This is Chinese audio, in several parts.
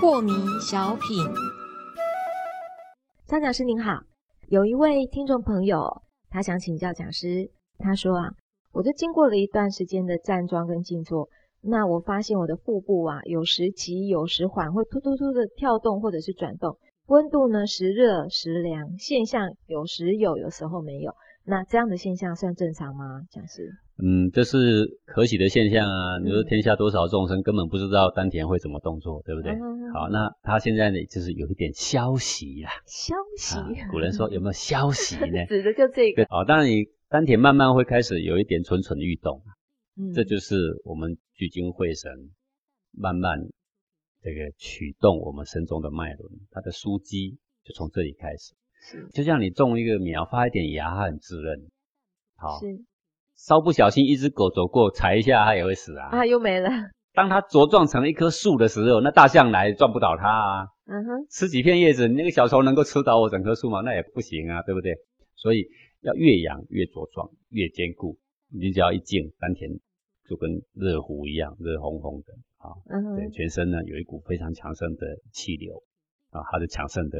破迷小品，张讲师您好，有一位听众朋友，他想请教讲师，他说啊，我就经过了一段时间的站桩跟静坐，那我发现我的腹部啊，有时急有时缓，会突突突的跳动或者是转动，温度呢时热时凉，现象有时有，有时候没有。那这样的现象算正常吗？讲师？嗯，这是可喜的现象啊！你说天下多少众生根本不知道丹田会怎么动作，对不对？好，那他现在呢，就是有一点消息啦。消息？古人说 有没有消息呢？指的就这个。好，当然你丹田慢慢会开始有一点蠢蠢欲动，嗯，这就是我们聚精会神，慢慢这个驱动我们身中的脉轮，它的枢机就从这里开始。就像你种一个苗，发一点芽，它很滋润。好，是稍不小心，一只狗走过，踩一下，它也会死啊。啊，又没了。当它茁壮成一棵树的时候，那大象来撞不倒它啊。嗯哼，吃几片叶子，那个小虫能够吃倒我整棵树吗？那也不行啊，对不对？所以要越养越茁壮，越坚固。你只要一静，丹田就跟热壶一样，热烘烘的啊。嗯，对，全身呢有一股非常强盛的气流啊，它的强盛的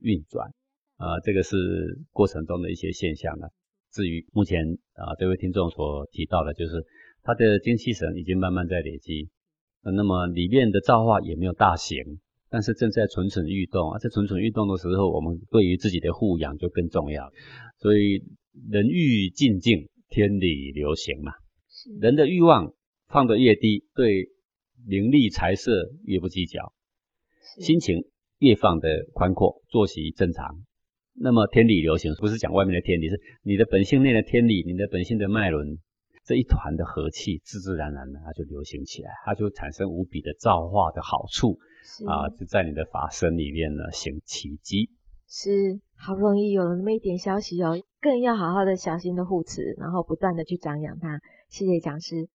运转。啊，这个是过程中的一些现象了。至于目前啊，这位听众所提到的，就是他的精气神已经慢慢在累积，那么里面的造化也没有大型，但是正在蠢蠢欲动。而在蠢蠢欲动的时候，我们对于自己的护养就更重要。所以人欲静静，天理流行嘛。人的欲望放得越低，对名利财色越不计较，心情越放得宽阔，作息正常。那么天理流行不是讲外面的天理，是你的本性内的天理，你的本性的脉轮这一团的和气，自自然然的它就流行起来，它就产生无比的造化的好处啊，就在你的法身里面呢行奇迹。是好不容易有了那么一点消息哦，更要好好的小心的护持，然后不断的去张扬它。谢谢讲师。